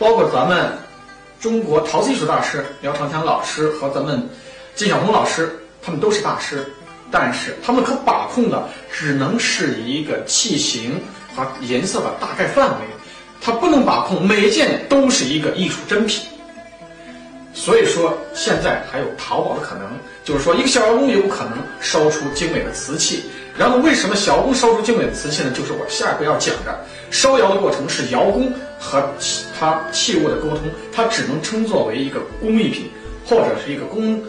包括咱们中国陶瓷艺术大师廖长强老师和咱们金晓峰老师，他们都是大师，但是他们可把控的只能是一个器型和颜色的大概范围，他不能把控每一件都是一个艺术珍品。所以说，现在还有淘宝的可能，就是说一个小窑工有可能烧出精美的瓷器。然后为什么小窑工烧出精美的瓷器呢？就是我下一步要讲的，烧窑的过程是窑工和其他器物的沟通，它只能称作为一个工艺品，或者是一个工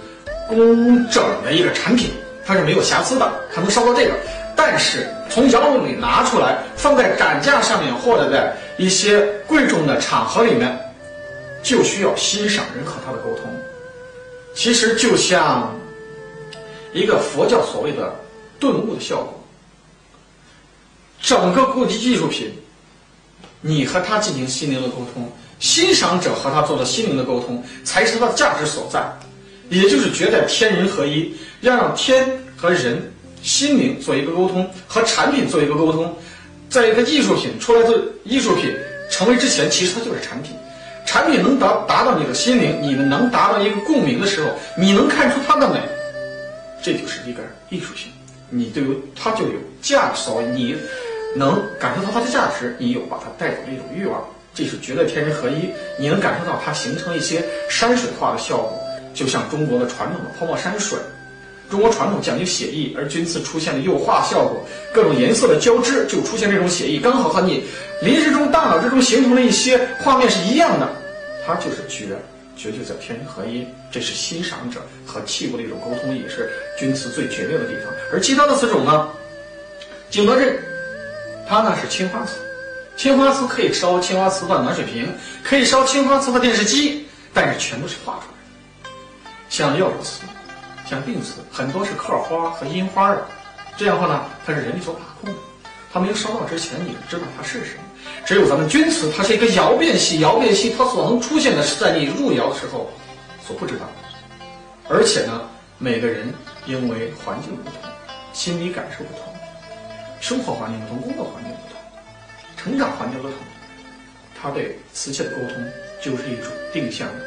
工整的一个产品，它是没有瑕疵的，它能烧到这个。但是从窑炉里拿出来，放在展架上面，或者在一些贵重的场合里面。就需要欣赏人和他的沟通，其实就像一个佛教所谓的顿悟的效果。整个古籍艺术品，你和他进行心灵的沟通，欣赏者和他做的心灵的沟通，才是它的价值所在。也就是觉得天人合一，要让天和人心灵做一个沟通，和产品做一个沟通。在一个艺术品出来的艺术品成为之前，其实它就是产品。产品能达达到你的心灵，你们能达到一个共鸣的时候，你能看出它的美，这就是一个艺术品。你对于它就有价值，所谓你能感受到它的价值，你有把它带走的一种欲望，这是绝对天人合一。你能感受到它形成一些山水画的效果，就像中国的传统的泼墨山水。中国传统讲究写意，而钧瓷出现了釉化效果，各种颜色的交织就出现这种写意，刚好和你临时中大脑之中形成了一些画面是一样的，它就是绝，绝对在天人合一，这是欣赏者和器物的一种沟通，也是钧瓷最绝妙的地方。而其他的瓷种呢，景德镇，它呢是青花瓷，青花瓷可以烧青花瓷的暖水瓶，可以烧青花瓷的电视机，但是全都是画出来的，像釉瓷。像定瓷很多是刻花和印花的，这样的话呢，它是人力所把控的。它没有烧到之前，你知道它是什么？只有咱们钧瓷，它是一个窑变系，窑变系它所能出现的是在你入窑的时候所不知道的。而且呢，每个人因为环境不同，心理感受不同，生活环境不同，工作环境不同，成长环境不同，他对瓷器的沟通就是一种定向的，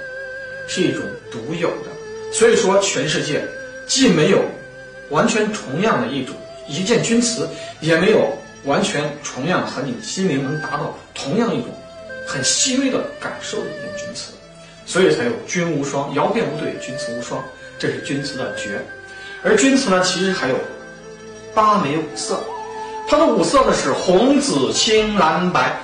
是一种独有的。所以说，全世界既没有完全同样的一种一件钧瓷，也没有完全同样和你的心灵能达到同样一种很细微的感受的一种钧瓷，所以才有钧无双，窑变无对，钧瓷无双，这是钧瓷的绝。而钧瓷呢，其实还有八枚五色，它的五色呢是红、紫、青、蓝、白，